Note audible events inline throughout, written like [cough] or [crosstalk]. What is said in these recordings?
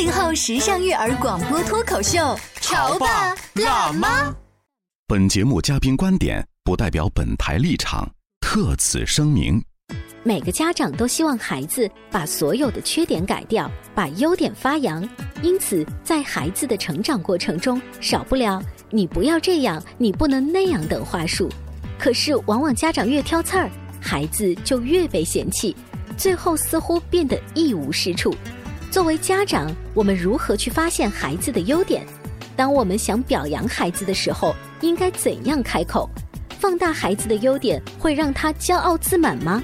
八零后时尚育儿广播脱口秀，潮爸辣妈。本节目嘉宾观点不代表本台立场，特此声明。每个家长都希望孩子把所有的缺点改掉，把优点发扬。因此，在孩子的成长过程中，少不了“你不要这样，你不能那样”等话术。可是，往往家长越挑刺儿，孩子就越被嫌弃，最后似乎变得一无是处。作为家长，我们如何去发现孩子的优点？当我们想表扬孩子的时候，应该怎样开口？放大孩子的优点，会让他骄傲自满吗？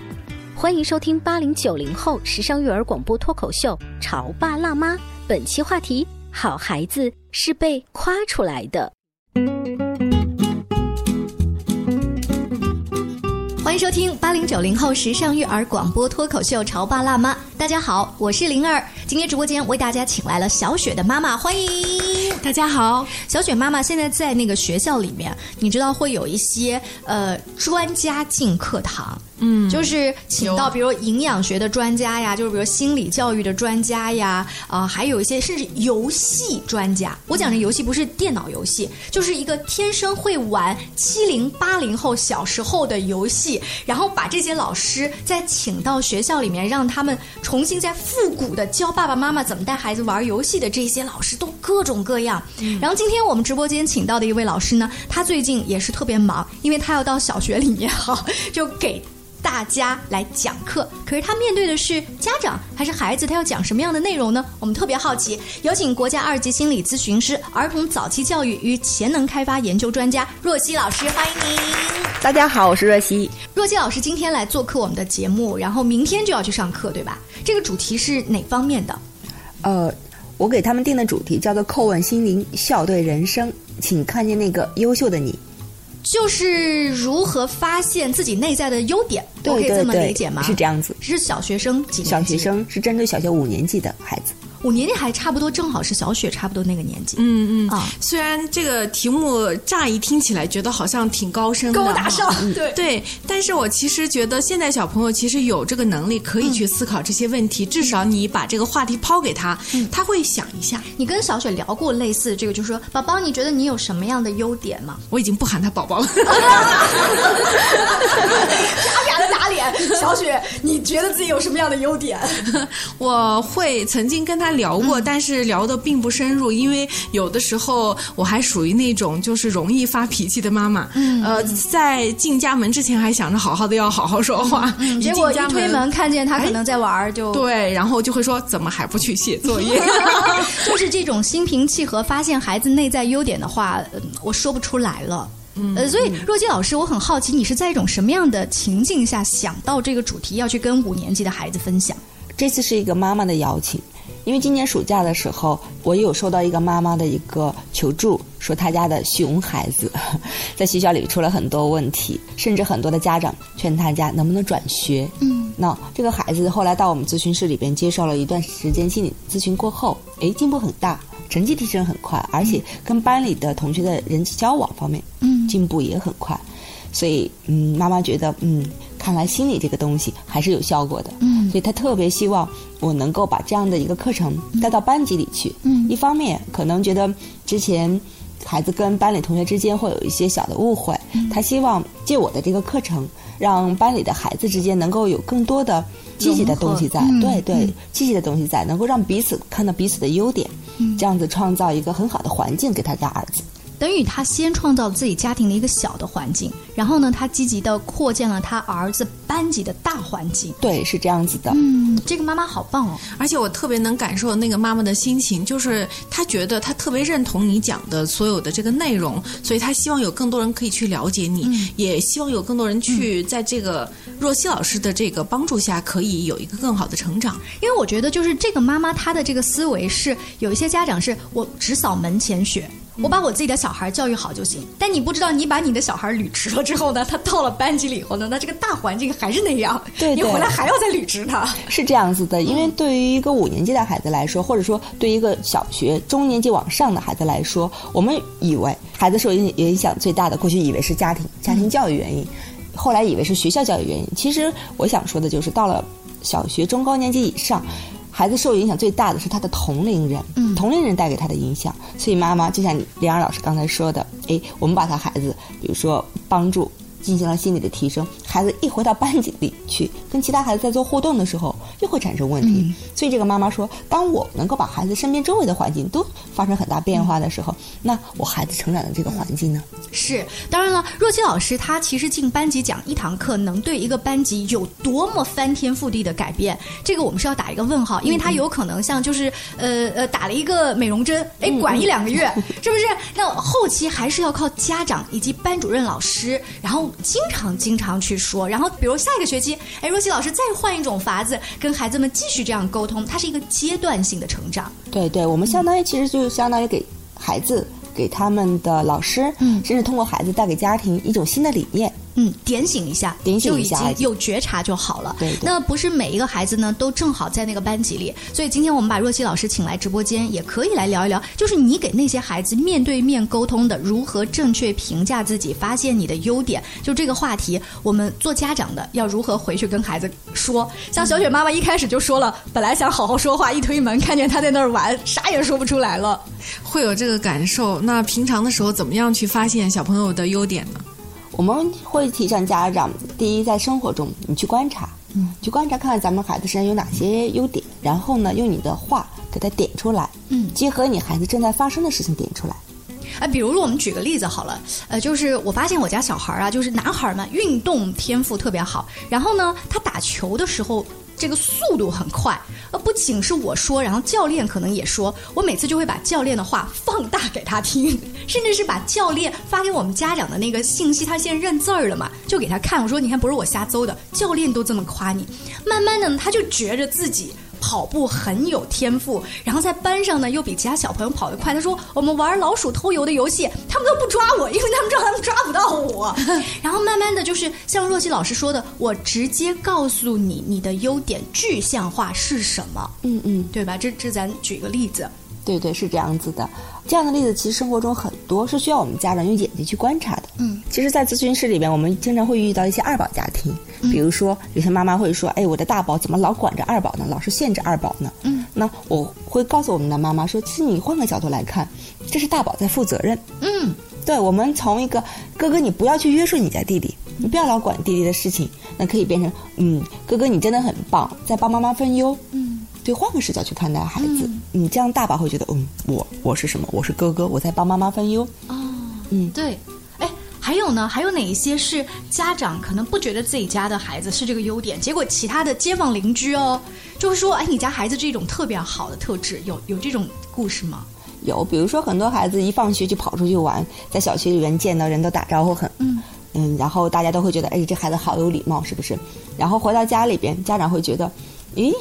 欢迎收听八零九零后时尚育儿广播脱口秀《潮爸辣妈》，本期话题：好孩子是被夸出来的。欢迎收听八零九零后时尚育儿广播脱口秀《潮爸辣妈》。大家好，我是灵儿。今天直播间为大家请来了小雪的妈妈，欢迎大家好。小雪妈妈现在在那个学校里面，你知道会有一些呃专家进课堂，嗯，就是请到比如营养学的专家呀，就是比如心理教育的专家呀，啊、还有一些甚至游戏专家。我讲的游戏不是电脑游戏，就是一个天生会玩七零八零后小时候的游戏，然后把这些老师再请到学校里面，让他们重新再复古的教爸爸妈妈怎么带孩子玩游戏的这些老师都各种各样。然后今天我们直播间请到的一位老师呢，他最近也是特别忙，因为他要到小学里面哈，就给。大家来讲课，可是他面对的是家长还是孩子？他要讲什么样的内容呢？我们特别好奇，有请国家二级心理咨询师、儿童早期教育与潜能开发研究专家若曦老师，欢迎您。大家好，我是若曦。若曦老师今天来做客我们的节目，然后明天就要去上课，对吧？这个主题是哪方面的？呃，我给他们定的主题叫做“叩问心灵，笑对人生”，请看见那个优秀的你。就是如何发现自己内在的优点，我可以这么理解吗？是这样子。是小学生几年级？小学生是针对小学五年级的孩子。五年级还差不多，正好是小雪差不多那个年纪。嗯嗯啊虽然这个题目乍一听起来觉得好像挺高深的，高大上对对，但是我其实觉得现在小朋友其实有这个能力可以去思考这些问题，至少你把这个话题抛给他，他会想一下。你跟小雪聊过类似这个，就是说，宝宝，你觉得你有什么样的优点吗？我已经不喊他宝宝了，傻傻的打脸。[laughs] 小雪，你觉得自己有什么样的优点？[laughs] 我会曾经跟他聊过，但是聊的并不深入，因为有的时候我还属于那种就是容易发脾气的妈妈。嗯，呃，在进家门之前还想着好好的要好好说话，一结果推门看见他可能在玩儿，就对，然后就会说怎么还不去写作业？[laughs] 就是这种心平气和发现孩子内在优点的话，呃我说不出来了。呃，所以若曦老师，我很好奇，你是在一种什么样的情境下想到这个主题要去跟五年级的孩子分享？这次是一个妈妈的邀请，因为今年暑假的时候，我也有收到一个妈妈的一个求助，说她家的熊孩子 [laughs] 在学校里出了很多问题，甚至很多的家长劝他家能不能转学。嗯，那这个孩子后来到我们咨询室里边接受了一段时间心理咨询过后，诶，进步很大，成绩提升很快，而且跟班里的同学的人际交往方面，嗯，进步也很快。所以，嗯，妈妈觉得，嗯，看来心理这个东西还是有效果的，嗯，所以她特别希望我能够把这样的一个课程带到班级里去，嗯，一方面可能觉得之前孩子跟班里同学之间会有一些小的误会，她希望借我的这个课程，让班里的孩子之间能够有更多的积极的东西在，对对，积极的东西在，能够让彼此看到彼此的优点，这样子创造一个很好的环境给他家儿子。等于他先创造了自己家庭的一个小的环境，然后呢，他积极的扩建了他儿子班级的大环境。对，是这样子的。嗯，这个妈妈好棒哦！而且我特别能感受那个妈妈的心情，就是她觉得她特别认同你讲的所有的这个内容，所以她希望有更多人可以去了解你，也希望有更多人去在这个若曦老师的这个帮助下，可以有一个更好的成长。因为我觉得，就是这个妈妈她的这个思维是，有一些家长是我只扫门前雪。我把我自己的小孩教育好就行，但你不知道，你把你的小孩捋直了之后呢，他到了班级里以后呢，那这个大环境还是那样，对你回来还要再捋直他。是这样子的，因为对于一个五年级的孩子来说，或者说对于一个小学中年级往上的孩子来说，我们以为孩子受影影响最大的，过去以为是家庭家庭教育原因，后来以为是学校教育原因。其实我想说的就是，到了小学中高年级以上。孩子受影响最大的是他的同龄人，嗯，同龄人带给他的影响。所以妈妈就像莲儿老师刚才说的，哎，我们把他孩子，比如说帮助进行了心理的提升，孩子一回到班级里去跟其他孩子在做互动的时候，又会产生问题。所以这个妈妈说，当我能够把孩子身边周围的环境都发生很大变化的时候，那我孩子成长的这个环境呢？是，当然了，若曦老师她其实进班级讲一堂课，能对一个班级有多么翻天覆地的改变，这个我们是要打一个问号，因为他有可能像就是呃呃打了一个美容针，哎，管一两个月，是不是？那后期还是要靠家长以及班主任老师，然后经常经常去说，然后比如下一个学期，哎，若曦老师再换一种法子跟孩子们继续这样沟通，它是一个阶段性的成长。对对，我们相当于其实就相当于给孩子。给他们的老师，嗯，甚至通过孩子带给家庭一种新的理念。嗯，点醒一下，点醒一下，就已经有觉察就好了。对，那不是每一个孩子呢都正好在那个班级里，所以今天我们把若曦老师请来直播间，也可以来聊一聊，就是你给那些孩子面对面沟通的，如何正确评价自己，发现你的优点，就这个话题，我们做家长的要如何回去跟孩子说？像小雪妈妈一开始就说了，本来想好好说话，一推门看见他在那儿玩，啥也说不出来了，会有这个感受。那平常的时候怎么样去发现小朋友的优点呢？我们会提倡家长，第一，在生活中你去观察，嗯，去观察看看咱们孩子身上有哪些优点，然后呢，用你的话给他点出来，嗯，结合你孩子正在发生的事情点出来。哎，比如我们举个例子好了，呃，就是我发现我家小孩啊，就是男孩嘛，运动天赋特别好，然后呢，他打球的时候。这个速度很快，不仅是我说，然后教练可能也说，我每次就会把教练的话放大给他听，[laughs] 甚至是把教练发给我们家长的那个信息，他现在认字儿了嘛，就给他看，我说你看不是我瞎诌的，教练都这么夸你，慢慢的他就觉着自己。跑步很有天赋，然后在班上呢又比其他小朋友跑得快。他说：“我们玩老鼠偷油的游戏，他们都不抓我，因为他们知道他们抓不到我。” [laughs] 然后慢慢的就是像若曦老师说的，我直接告诉你你的优点具象化是什么。嗯嗯，对吧？这这咱举个例子。对对，是这样子的。这样的例子其实生活中很多，是需要我们家长用眼睛去观察的。嗯，其实，在咨询室里边，我们经常会遇到一些二宝家庭，比如说有些妈妈会说：“哎，我的大宝怎么老管着二宝呢？老是限制二宝呢？”嗯，那我会告诉我们的妈妈说：“其实你换个角度来看，这是大宝在负责任。”嗯，对，我们从一个哥哥，你不要去约束你家弟弟，你不要老管弟弟的事情，那可以变成嗯，哥哥你真的很棒，在帮妈妈分忧。嗯。对，换个视角去看待孩子，你这样大宝会觉得，嗯，我我是什么？我是哥哥，我在帮妈妈分忧。哦，嗯，对，哎，还有呢？还有哪一些是家长可能不觉得自己家的孩子是这个优点，结果其他的街坊邻居哦，就会说，哎，你家孩子这种特别好的特质，有有这种故事吗？有，比如说很多孩子一放学就跑出去玩，在小区里面见到人都打招呼，很嗯嗯，然后大家都会觉得，哎，这孩子好有礼貌，是不是？然后回到家里边，家长会觉得，咦？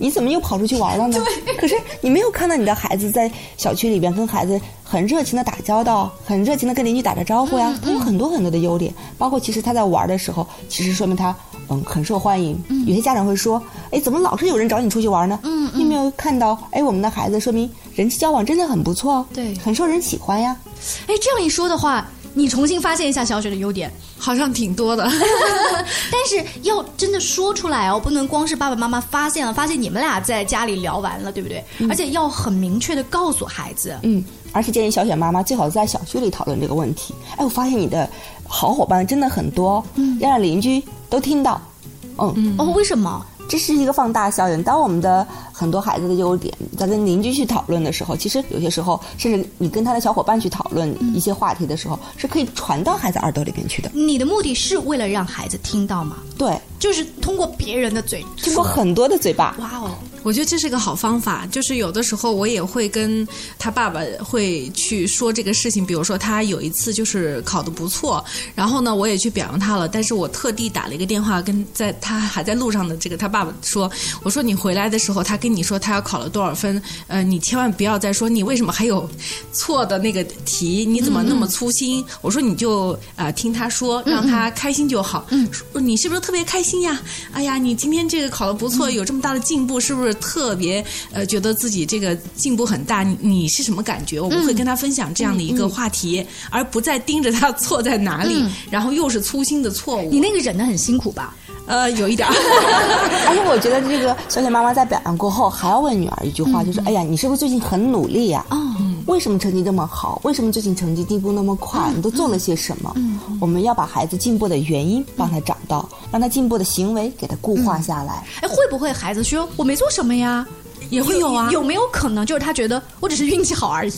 你怎么又跑出去玩了呢？[laughs] 可是你没有看到你的孩子在小区里边跟孩子很热情的打交道，很热情的跟邻居打着招呼呀。他有很多很多的优点，包括其实他在玩的时候，其实说明他嗯很受欢迎。有些家长会说，哎，怎么老是有人找你出去玩呢？嗯，你有没有看到？哎，我们的孩子说明人际交往真的很不错，对，很受人喜欢呀。哎，这样一说的话。你重新发现一下小雪的优点，好像挺多的，[laughs] 但是要真的说出来哦，不能光是爸爸妈妈发现了，发现你们俩在家里聊完了，对不对？而且要很明确的告诉孩子。嗯，而且建议小雪妈妈最好在小区里讨论这个问题。哎，我发现你的好伙伴真的很多，嗯，要让邻居都听到。嗯，哦，为什么？这是一个放大效应。当我们的很多孩子的优点在跟邻居去讨论的时候，其实有些时候，甚至你跟他的小伙伴去讨论一些话题的时候，是可以传到孩子耳朵里边去的。你的目的是为了让孩子听到吗？对，就是通过别人的嘴，通过很多的嘴巴。哇哦！我觉得这是个好方法，就是有的时候我也会跟他爸爸会去说这个事情，比如说他有一次就是考得不错，然后呢我也去表扬他了，但是我特地打了一个电话跟在他还在路上的这个他爸爸说，我说你回来的时候他跟你说他要考了多少分，呃，你千万不要再说你为什么还有错的那个题，你怎么那么粗心？我说你就呃听他说，让他开心就好。嗯，你是不是特别开心呀？哎呀，你今天这个考得不错，有这么大的进步，是不是？特别呃，觉得自己这个进步很大，你你是什么感觉？我们会跟他分享这样的一个话题，而不再盯着他错在哪里，然后又是粗心的错误。你那个忍得很辛苦吧？呃，有一点儿。[laughs] 而且我觉得这个小雪妈妈在表扬过后，还要问女儿一句话，就是：哎呀，你是不是最近很努力呀？哦，为什么成绩这么好？为什么最近成绩进步那么快？你都做了些什么？我们要把孩子进步的原因帮他找到，让他进步的行为给他固化下来。哎，会不会孩子说我没做什么呀？也会有啊。有没有可能就是他觉得我只是运气好而已？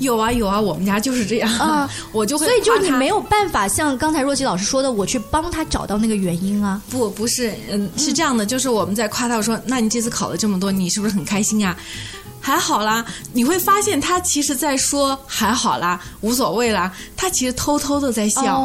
有啊有啊，我们家就是这样啊，[laughs] 我就会。所以就是你没有办法像刚才若琪老师说的，我去帮他找到那个原因啊。[laughs] 不，不是，嗯，是这样的，就是我们在夸他，我说，那你这次考了这么多，你是不是很开心啊？还好啦，你会发现他其实在说还好啦，无所谓啦。他其实偷偷的在笑，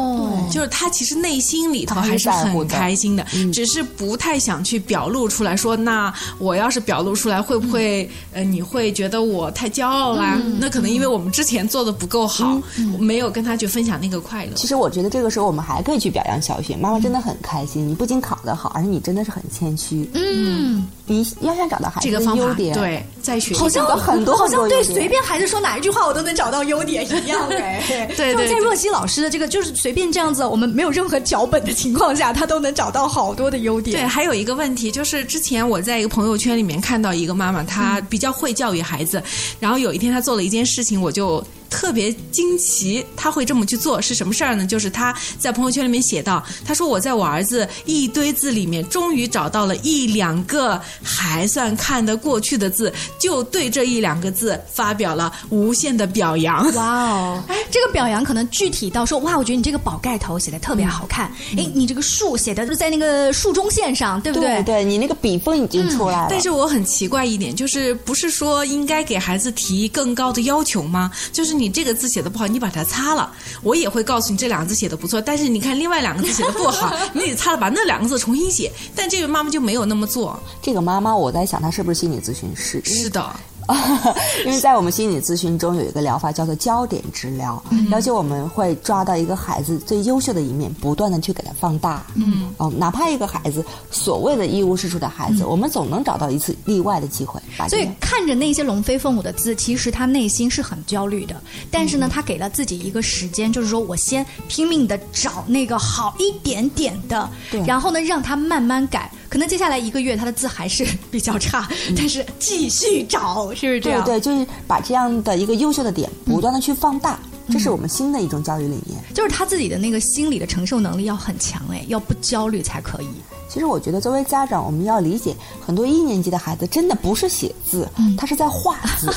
就是他其实内心里头还是很开心的，只是不太想去表露出来。说那我要是表露出来，会不会呃你会觉得我太骄傲啦？那可能因为我们之前做的不够好，没有跟他去分享那个快乐。其实我觉得这个时候我们还可以去表扬小雪妈妈，真的很开心。你不仅考得好，而且你真的是很谦虚。嗯，你要想找到孩子的优点，对，在学。好像很多好像对随便孩子说哪一句话，我都能找到优点一样哎。[laughs] 对对，在若曦老师的这个就是随便这样子，我们没有任何脚本的情况下，他都能找到好多的优点。对，还有一个问题就是，之前我在一个朋友圈里面看到一个妈妈，她比较会教育孩子，然后有一天她做了一件事情，我就。特别惊奇，他会这么去做是什么事儿呢？就是他在朋友圈里面写道：“他说我在我儿子一堆字里面，终于找到了一两个还算看得过去的字，就对这一两个字发表了无限的表扬。”哇哦！哎，这个表扬可能具体到说：“哇，我觉得你这个宝盖头写的特别好看。”哎，你这个竖写的是在那个竖中线上，对不对？对，你那个笔锋已经出来了。但是我很奇怪一点，就是不是说应该给孩子提更高的要求吗？就是。你这个字写的不好，你把它擦了，我也会告诉你这两个字写的不错。但是你看另外两个字写的不好，[laughs] 你得擦了，把那两个字重新写。但这位妈妈就没有那么做。这个妈妈，我在想，她是不是心理咨询师？是的。[laughs] 因为在我们心理咨询中有一个疗法叫做焦点治疗，而且我们会抓到一个孩子最优秀的一面，不断的去给他放大。嗯，哦，哪怕一个孩子所谓的一无是处的孩子，我们总能找到一次例外的机会。所以看着那些龙飞凤舞的字，其实他内心是很焦虑的。但是呢，他给了自己一个时间，就是说我先拼命的找那个好一点点的，然后呢，让他慢慢改。可能接下来一个月他的字还是 [laughs] 比较差，但是继续找，是不是这样？对对，就是把这样的一个优秀的点不断的去放大，这是我们新的一种教育理念。就是他自己的那个心理的承受能力要很强哎，要不焦虑才可以。其实我觉得，作为家长，我们要理解很多一年级的孩子真的不是写字，他是在画字。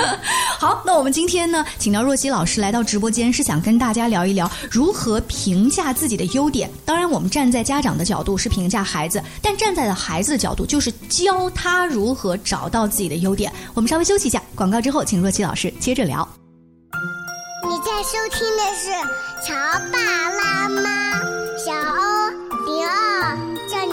[laughs] 好，那我们今天呢，请到若曦老师来到直播间，是想跟大家聊一聊如何评价自己的优点。当然，我们站在家长的角度是评价孩子，但站在了孩子的角度，就是教他如何找到自己的优点。我们稍微休息一下，广告之后，请若曦老师接着聊。你在收听的是《乔爸拉妈》，小欧。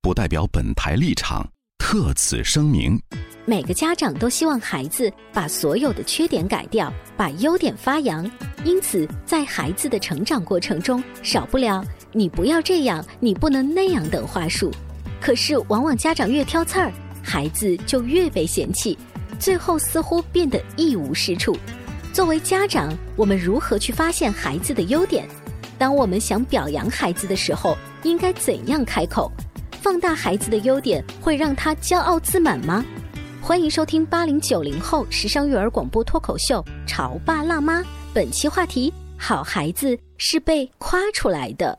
不代表本台立场，特此声明。每个家长都希望孩子把所有的缺点改掉，把优点发扬。因此，在孩子的成长过程中，少不了“你不要这样，你不能那样”等话术。可是，往往家长越挑刺儿，孩子就越被嫌弃，最后似乎变得一无是处。作为家长，我们如何去发现孩子的优点？当我们想表扬孩子的时候，应该怎样开口？放大孩子的优点，会让他骄傲自满吗？欢迎收听八零九零后时尚育儿广播脱口秀《潮爸辣妈》，本期话题：好孩子是被夸出来的。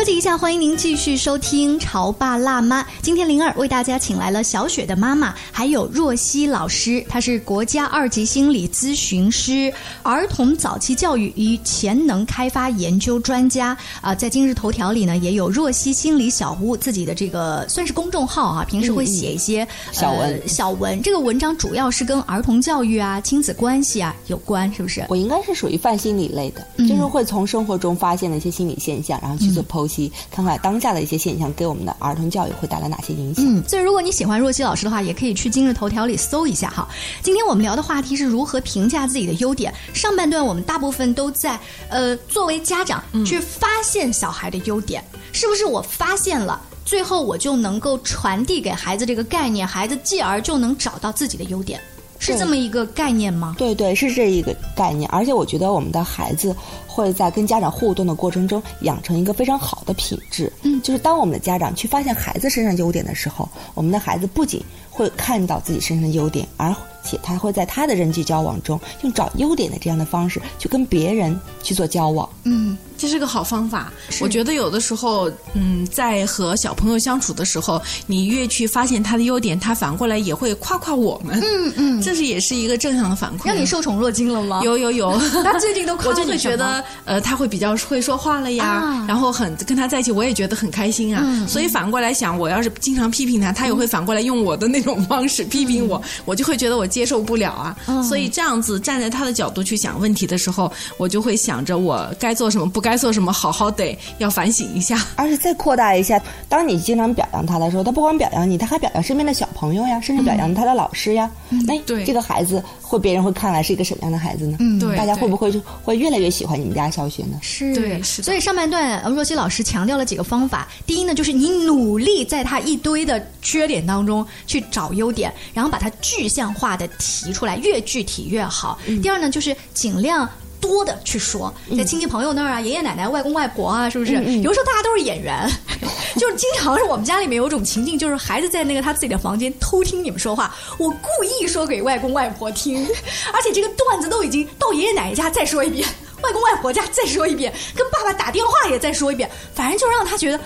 休息一下，欢迎您继续收听《潮爸辣妈》。今天灵儿为大家请来了小雪的妈妈，还有若曦老师，她是国家二级心理咨询师、儿童早期教育与潜能开发研究专家。啊，在今日头条里呢，也有若曦心理小屋自己的这个算是公众号啊，平时会写一些、小文呃小文。这个文章主要是跟儿童教育啊、亲子关系啊有关，是不是？我应该是属于泛心理类的，嗯就是会从生活中发现的一些心理现象，然后去做剖析，看看当下的一些现象给我们的儿童教育会带来哪些影响。嗯，所以如果你喜欢若曦老师的话，也可以去今日头条里搜一下哈。今天我们聊的话题是如何评价自己的优点。上半段我们大部分都在呃，作为家长去发现小孩的优点，是不是我发现了？最后我就能够传递给孩子这个概念，孩子继而就能找到自己的优点，是这么一个概念吗？对对，是这一个概念。而且我觉得我们的孩子会在跟家长互动的过程中养成一个非常好的品质。嗯，就是当我们的家长去发现孩子身上优点的时候，我们的孩子不仅会看到自己身上的优点，而且他会在他的人际交往中用找优点的这样的方式去跟别人去做交往。嗯，这是个好方法。我觉得有的时候，嗯，在和小朋友相处的时候，你越去发现他的优点，他反过来也会夸夸我们。嗯嗯，这是也是一个正向的反馈。让你受宠若惊了吗？有有有，他 [laughs] 最近都夸我就你什么会觉得，呃，他会比较会说话了呀，啊然后很跟他在一起，我也觉得很开心啊。嗯所以反过来想，我要是经常批评他，他也会反过来用我的那种方式 [laughs] 批评我，我就会觉得我接受不了啊。嗯所以这样子站在他的角度去想问题的时候，我就会想着我该做什么，不该做什么，好好得要反省一下。而且再扩大一下，当你经常表扬他的时候，他不光表扬你，他还表扬身边的小朋友呀，甚至表扬他的老师呀。那、对这个孩子会别人会看来是一个什么样的孩子呢？嗯对大家会不会就会越来越喜欢你们家小雪呢？是，对是的所以上半段呃若曦老师强调了几个方法。第一呢，就是你努力在他一堆的缺点当中去找优点，然后把它具象化的提出来，越具体越好。嗯第二呢，就是尽量。多的去说，在亲戚朋友那儿啊，爷爷奶奶、外公外婆啊，是不是？有时候大家都是演员，[laughs] 就是经常是我们家里面有一种情境，就是孩子在那个他自己的房间偷听你们说话，我故意说给外公外婆听，[laughs] 而且这个段子都已经到爷爷奶奶家再说一遍，外公外婆家再说一遍，跟爸爸打电话也再说一遍，反正就让他觉得，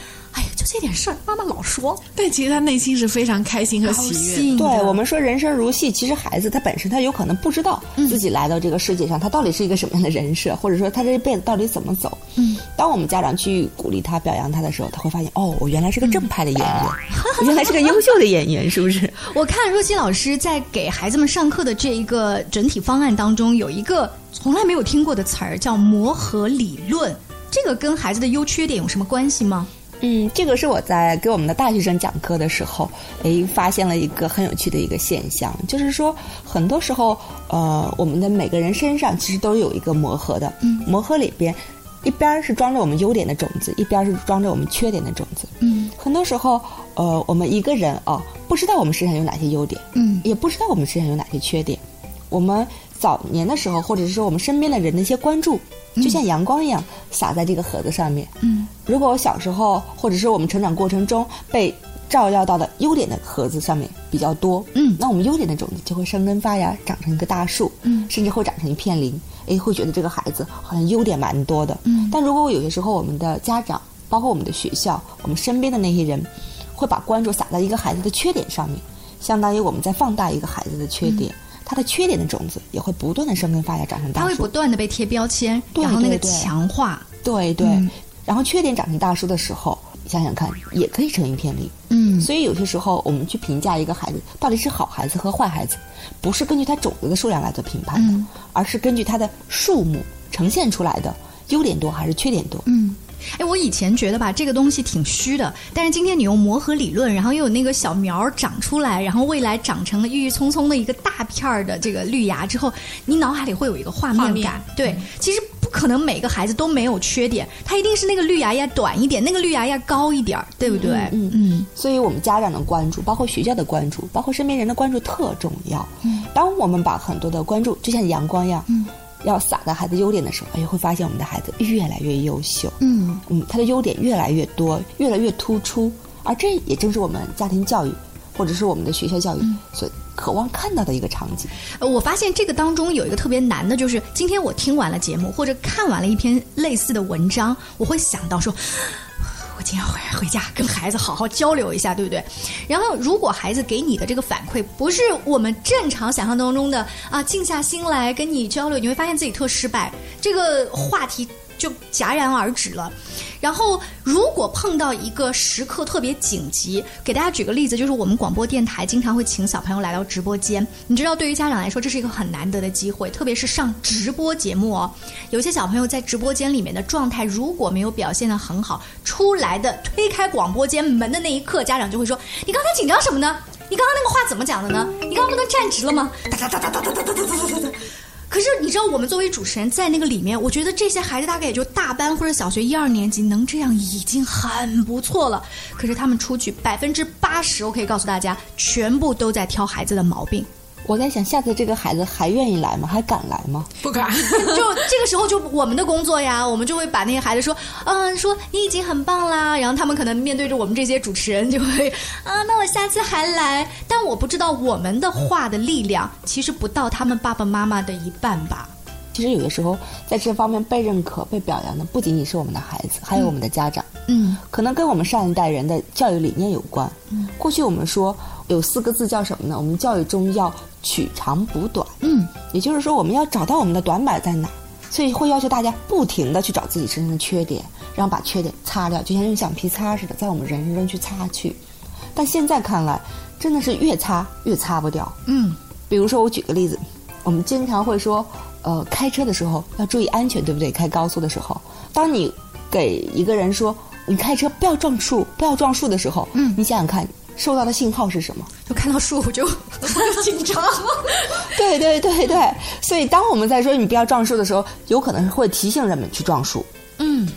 这点事儿，妈妈老说，但其实他内心是非常开心和喜悦的。对我们说人生如戏，其实孩子他本身他有可能不知道自己来到这个世界上，他到底是一个什么样的人设，或者说他这一辈子到底怎么走。嗯，当我们家长去鼓励他、表扬他的时候，他会发现，哦，我原来是个正派的演员，我原来是个优秀的演员，是不是？[laughs] 我看若曦老师在给孩子们上课的这一个整体方案当中，有一个从来没有听过的词儿，叫磨合理论。这个跟孩子的优缺点有什么关系吗？嗯，这个是我在给我们的大学生讲课的时候，哎，发现了一个很有趣的一个现象，就是说，很多时候，呃，我们的每个人身上其实都有一个磨合的，嗯，磨合里边，一边是装着我们优点的种子，一边是装着我们缺点的种子，嗯，很多时候，呃，我们一个人啊、不知道我们身上有哪些优点，嗯，也不知道我们身上有哪些缺点，我们早年的时候，或者是说我们身边的人的一些关注，就像阳光一样洒在这个盒子上面。嗯，如果我小时候，或者是我们成长过程中被照耀到的优点的盒子上面比较多，嗯那我们优点的种子就会生根发芽，长成一个大树，嗯甚至会长成一片林。哎，会觉得这个孩子好像优点蛮多的。嗯但如果我有些时候我们的家长，包括我们的学校，我们身边的那些人，会把关注撒在一个孩子的缺点上面，相当于我们在放大一个孩子的缺点。他的缺点的种子也会不断的生根发芽，长成大树。它会不断的被贴标签，对然后那个对对强化。对对，嗯然后缺点长成大树的时候，想想看，也可以成一片林。嗯，所以有些时候我们去评价一个孩子到底是好孩子和坏孩子，不是根据他种子的数量来做评判的，嗯而是根据他的数目呈现出来的优点多还是缺点多。嗯。哎，我以前觉得吧，这个东西挺虚的，但是今天你用磨合理论，然后又有那个小苗长出来，然后未来长成了郁郁葱葱的一个大片儿的这个绿芽之后，你脑海里会有一个画面感。对，其实不可能每个孩子都没有缺点，他一定是那个绿芽要短一点，那个绿芽要高一点儿，对不对？嗯嗯。所以我们家长的关注，包括学校的关注，包括身边人的关注特重要。嗯。当我们把很多的关注就像阳光一样，嗯。要洒在孩子优点的时候，哎，会发现我们的孩子越来越优秀。嗯嗯，他的优点越来越多，越来越突出，而这也正是我们家庭教育或者是我们的学校教育所渴望看到的一个场景。呃，我发现这个当中有一个特别难的，就是今天我听完了节目或者看完了一篇类似的文章，我会想到说。我今天回回家跟孩子好好交流一下，对不对？然后，如果孩子给你的这个反馈不是我们正常想象当中的啊，静下心来跟你交流，你会发现自己特失败，这个话题就戛然而止了。然后，如果碰到一个时刻特别紧急，给大家举个例子，就是我们广播电台经常会请小朋友来到直播间。你知道，对于家长来说，这是一个很难得的机会，特别是上直播节目哦。有些小朋友在直播间里面的状态，如果没有表现得很好，出来的推开广播间门的那一刻，家长就会说：“你刚才紧张什么呢？你刚刚那个话怎么讲的呢？你刚刚不能站直了吗？”哒哒哒哒哒哒哒哒哒哒哒。可是你知道，我们作为主持人在那个里面，我觉得这些孩子大概也就大班或者小学一二年级能这样已经很不错了。可是他们出去百分之八十，我可以告诉大家，全部都在挑孩子的毛病。我在想，下次这个孩子还愿意来吗？还敢来吗？不敢。就这个时候，就我们的工作呀，我们就会把那些孩子说，嗯，说你已经很棒啦。然后他们可能面对着我们这些主持人，就会啊，那我下次还来。但我不知道我们的话的力量，其实不到他们爸爸妈妈的一半吧。其实有的时候，在这方面被认可、被表扬的，不仅仅是我们的孩子，还有我们的家长。嗯，可能跟我们上一代人的教育理念有关。嗯，过去我们说有四个字叫什么呢？我们教育中要取长补短。嗯，也就是说，我们要找到我们的短板在哪，所以会要求大家不停的去找自己身上的缺点，然后把缺点擦掉，就像用橡皮擦似的，在我们人生中去擦去。但现在看来，真的是越擦越擦不掉。嗯，比如说我举个例子，我们经常会说。呃，开车的时候要注意安全，对不对？开高速的时候，当你给一个人说你开车不要撞树，不要撞树的时候，嗯，你想想看，收到的信号是什么？就看到树我 [laughs] 就紧张。[laughs] 对对对对，所以当我们在说你不要撞树的时候，有可能会提醒人们去撞树。嗯，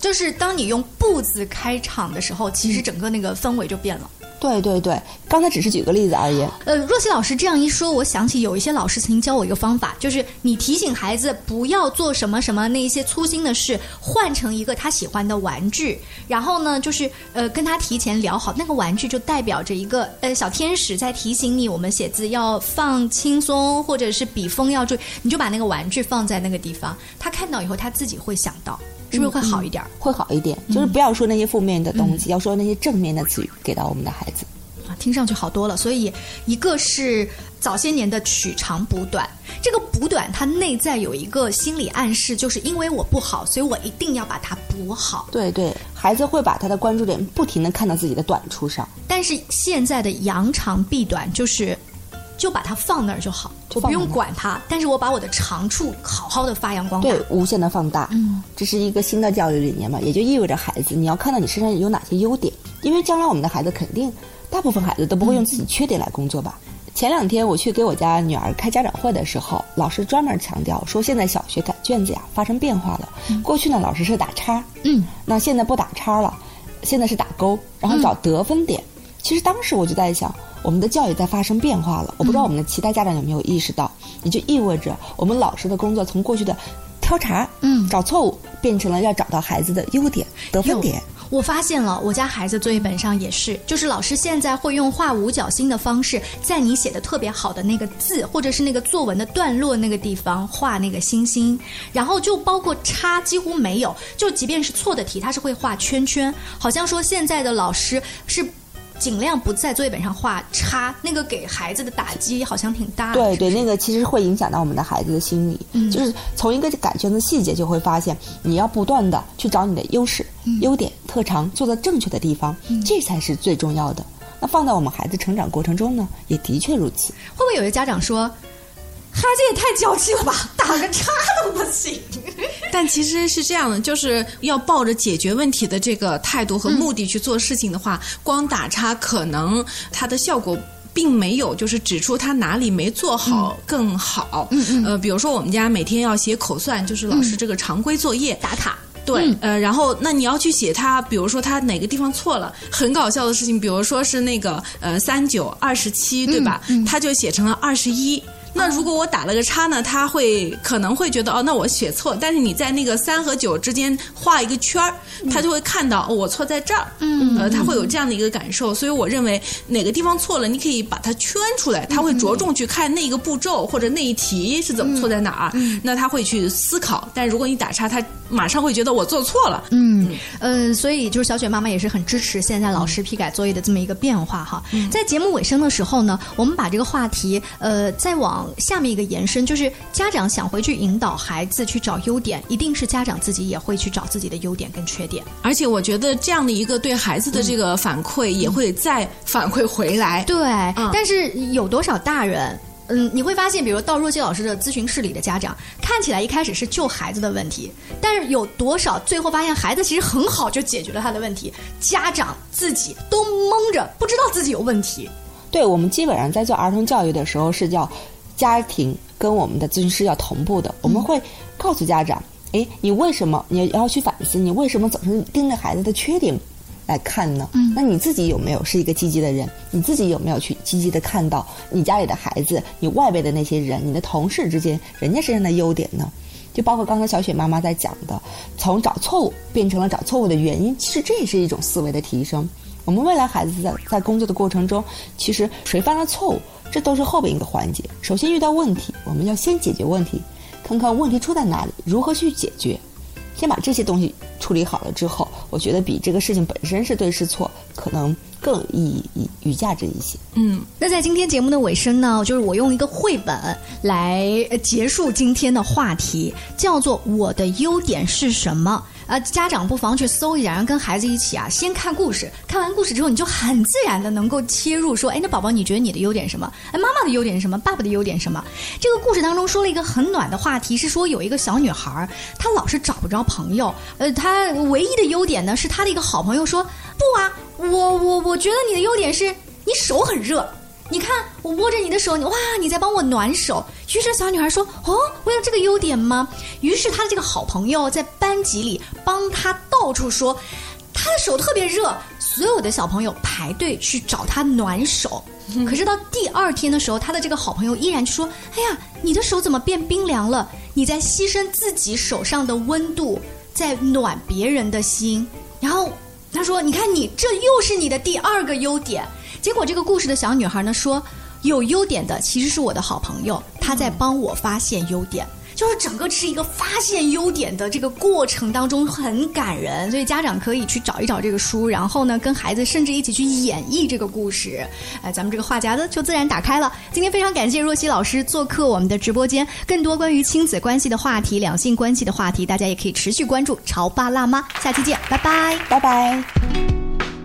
就是当你用“不”字开场的时候，其实整个那个氛围就变了。对对对，刚才只是举个例子而已。呃，若曦老师这样一说，我想起有一些老师曾经教我一个方法，就是你提醒孩子不要做什么什么那一些粗心的事，换成一个他喜欢的玩具，然后呢，就是呃跟他提前聊好，那个玩具就代表着一个呃小天使在提醒你，我们写字要放轻松，或者是笔锋要注意，你就把那个玩具放在那个地方，他看到以后他自己会想到。是不是会好一点、嗯？会好一点，就是不要说那些负面的东西，嗯、要说那些正面的词语给到我们的孩子。啊，听上去好多了。所以，一个是早些年的取长补短，这个补短它内在有一个心理暗示，就是因为我不好，所以我一定要把它补好。对对，孩子会把他的关注点不停的看到自己的短处上。但是现在的扬长避短就是。就把它放那儿就好，我不用管它，但是我把我的长处好好的发扬光大，对，无限的放大。嗯，这是一个新的教育理念嘛，也就意味着孩子你要看到你身上有哪些优点，因为将来我们的孩子肯定，大部分孩子都不会用自己缺点来工作吧。嗯、前两天我去给我家女儿开家长会的时候，老师专门强调说，现在小学改卷子呀发生变化了，嗯、过去呢老师是打叉，嗯，那现在不打叉了，现在是打勾，然后找得分点。其实当时我就在想。我们的教育在发生变化了，我不知道我们的其他家长有没有意识到，也就意味着我们老师的工作从过去的挑茬、嗯找错误，变成了要找到孩子的优点、得分点。我发现了，我家孩子作业本上也是，就是老师现在会用画五角星的方式，在你写的特别好的那个字，或者是那个作文的段落那个地方画那个星星，然后就包括叉几乎没有，就即便是错的题，他是会画圈圈，好像说现在的老师是。尽量不在作业本上画叉，那个给孩子的打击好像挺大的。对对，那个其实会影响到我们的孩子的心理。嗯就是从一个感性的细节就会发现，你要不断的去找你的优势、嗯优点、特长，做到正确的地方，这才是最重要的。那放在我们孩子成长过程中呢，也的确如此。会不会有些家长说，孩子也太娇气了吧，打个叉都不行？[laughs] 但其实是这样的，就是要抱着解决问题的这个态度和目的去做事情的话，光打叉可能它的效果。并没有，就是指出他哪里没做好更好。嗯嗯。呃，比如说我们家每天要写口算，就是老师这个常规作业、打卡。对，呃，然后那你要去写他，比如说他哪个地方错了，很搞笑的事情，比如说是那个呃三九二十七，对吧？他就写成了二十一。那如果我打了个叉呢，他会可能会觉得哦，那我写错。但是你在那个三和九之间画一个圈儿，他就会看到哦，我错在这儿。嗯呃，他会有这样的一个感受。所以我认为哪个地方错了，你可以把它圈出来，他会着重去看那个步骤或者那一题是怎么错在哪儿。那他会去思考。但如果你打叉，他马上会觉得我做错了。嗯呃，所以就是小雪妈妈也是很支持现在老师批改作业的这么一个变化哈。在节目尾声的时候呢，我们把这个话题呃再往下面一个延伸，就是家长想回去引导孩子去找优点，一定是家长自己也会去找自己的优点跟缺点。而且我觉得这样的一个对孩子的这个反馈，也会再反馈回来。对，但是有多少大人？嗯，你会发现，比如到若曦老师的咨询室里的家长，看起来一开始是救孩子的问题，但是有多少最后发现孩子其实很好就解决了他的问题，家长自己都蒙着，不知道自己有问题。对我们基本上在做儿童教育的时候是叫家庭跟我们的咨询师要同步的，我们会告诉家长，哎，你为什么你要去反思，你为什么总是盯着孩子的缺点来看呢？嗯，那你自己有没有是一个积极的人？你自己有没有去积极的看到你家里的孩子、你外边的那些人、你的同事之间人家身上的优点呢？就包括刚才小雪妈妈在讲的，从找错误变成了找错误的原因，其实这也是一种思维的提升。我们未来孩子在在工作的过程中，其实谁犯了错误，这都是后边一个环节。首先遇到问题，我们要先解决问题，看看问题出在哪里，如何去解决。先把这些东西处理好了之后，我觉得比这个事情本身是对是错，可能更有意义、与价值一些。嗯，那在今天节目的尾声呢，就是我用一个绘本来结束今天的话题，叫做《我的优点是什么》。呃，家长不妨去搜一下，然后跟孩子一起啊，先看故事。看完故事之后，你就很自然的能够切入说，哎，那宝宝，你觉得你的优点什么？哎，妈妈的优点是什么？爸爸的优点什么？这个故事当中说了一个很暖的话题，是说有一个小女孩，她老是找不着朋友。呃，她唯一的优点呢，是她的一个好朋友说，不啊，我我我觉得你的优点是你手很热。你看，我握着你的手，哇，你在帮我暖手。于是小女孩说：“哦，我有这个优点吗？”于是她的这个好朋友在班级里帮她到处说，她的手特别热。所有的小朋友排队去找她暖手。可是到第二天的时候，她的这个好朋友依然说：“哎呀，你的手怎么变冰凉了？你在牺牲自己手上的温度，在暖别人的心。”然后她说：“你看你，这又是你的第二个优点。”结果这个故事的小女孩呢说，有优点的其实是我的好朋友，她在帮我发现优点。就是整个是一个发现优点的这个过程当中很感人，所以家长可以去找一找这个书，然后呢跟孩子甚至一起去演绎这个故事，哎，咱们这个话匣子就自然打开了。今天非常感谢若曦老师做客我们的直播间，更多关于亲子关系的话题、两性关系的话题，大家也可以持续关注潮爸辣妈，下期见，拜拜，拜拜。